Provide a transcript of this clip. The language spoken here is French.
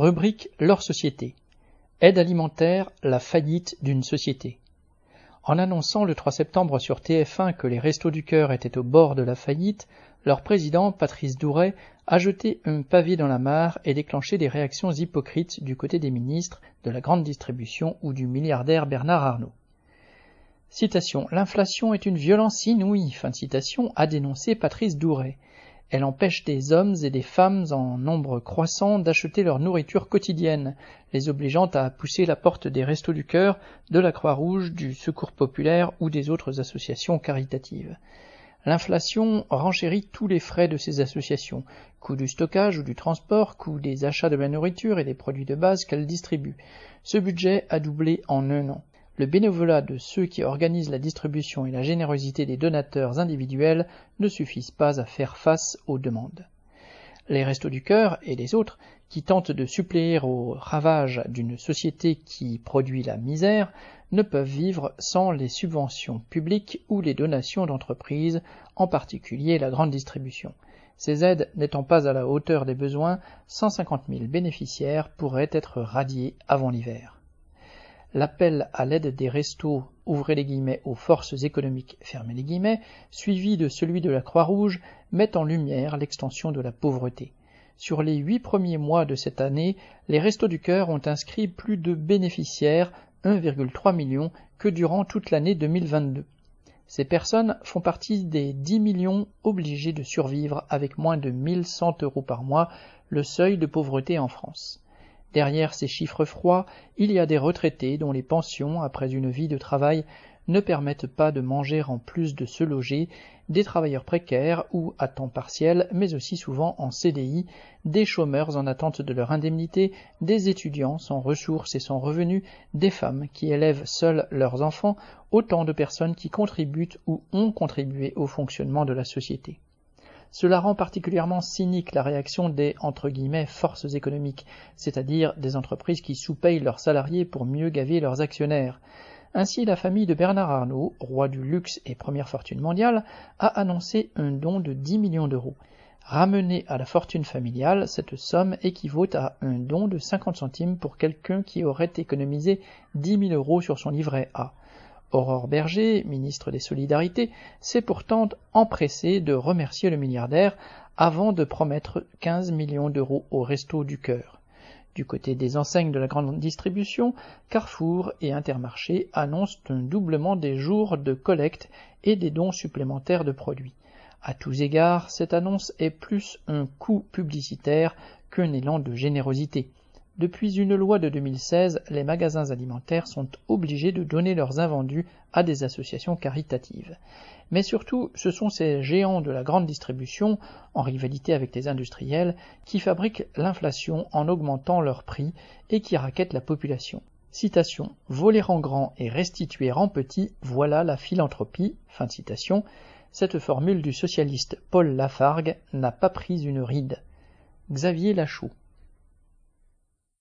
Rubrique Leur société. Aide alimentaire, la faillite d'une société. En annonçant le 3 septembre sur TF1 que les Restos du Cœur étaient au bord de la faillite, leur président, Patrice Douret, a jeté un pavé dans la mare et déclenché des réactions hypocrites du côté des ministres, de la grande distribution ou du milliardaire Bernard Arnault. Citation. L'inflation est une violence inouïe, fin de citation, a dénoncé Patrice Douret. Elle empêche des hommes et des femmes en nombre croissant d'acheter leur nourriture quotidienne, les obligeant à pousser la porte des Restos du Cœur, de la Croix-Rouge, du Secours populaire ou des autres associations caritatives. L'inflation renchérit tous les frais de ces associations, coût du stockage ou du transport, coût des achats de la nourriture et des produits de base qu'elles distribuent. Ce budget a doublé en un an le bénévolat de ceux qui organisent la distribution et la générosité des donateurs individuels ne suffisent pas à faire face aux demandes. Les Restos du Cœur et les autres, qui tentent de suppléer aux ravages d'une société qui produit la misère, ne peuvent vivre sans les subventions publiques ou les donations d'entreprises, en particulier la grande distribution. Ces aides n'étant pas à la hauteur des besoins, 150 000 bénéficiaires pourraient être radiés avant l'hiver l'appel à l'aide des restos ouvrez les guillemets aux forces économiques fermez les guillemets, suivi de celui de la Croix-Rouge, met en lumière l'extension de la pauvreté. Sur les huit premiers mois de cette année, les Restos du Cœur ont inscrit plus de bénéficiaires, 1,3 million, que durant toute l'année 2022. Ces personnes font partie des 10 millions obligés de survivre avec moins de 1100 euros par mois, le seuil de pauvreté en France. Derrière ces chiffres froids, il y a des retraités dont les pensions, après une vie de travail, ne permettent pas de manger en plus de se loger, des travailleurs précaires ou à temps partiel, mais aussi souvent en CDI, des chômeurs en attente de leur indemnité, des étudiants sans ressources et sans revenus, des femmes qui élèvent seules leurs enfants, autant de personnes qui contribuent ou ont contribué au fonctionnement de la société. Cela rend particulièrement cynique la réaction des « forces économiques, c'est-à-dire des entreprises qui sous-payent leurs salariés pour mieux gaver leurs actionnaires. Ainsi, la famille de Bernard Arnault, roi du luxe et première fortune mondiale, a annoncé un don de 10 millions d'euros. Ramené à la fortune familiale, cette somme équivaut à un don de 50 centimes pour quelqu'un qui aurait économisé 10 000 euros sur son livret A. Aurore Berger, ministre des Solidarités, s'est pourtant empressée de remercier le milliardaire avant de promettre 15 millions d'euros au Resto du Cœur. Du côté des enseignes de la grande distribution, Carrefour et Intermarché annoncent un doublement des jours de collecte et des dons supplémentaires de produits. À tous égards, cette annonce est plus un coup publicitaire qu'un élan de générosité. Depuis une loi de 2016, les magasins alimentaires sont obligés de donner leurs invendus à des associations caritatives. Mais surtout, ce sont ces géants de la grande distribution, en rivalité avec les industriels, qui fabriquent l'inflation en augmentant leurs prix et qui raquettent la population. Citation. Voler en grand et restituer en petit, voilà la philanthropie. Fin de citation. Cette formule du socialiste Paul Lafargue n'a pas pris une ride. Xavier Lachaud.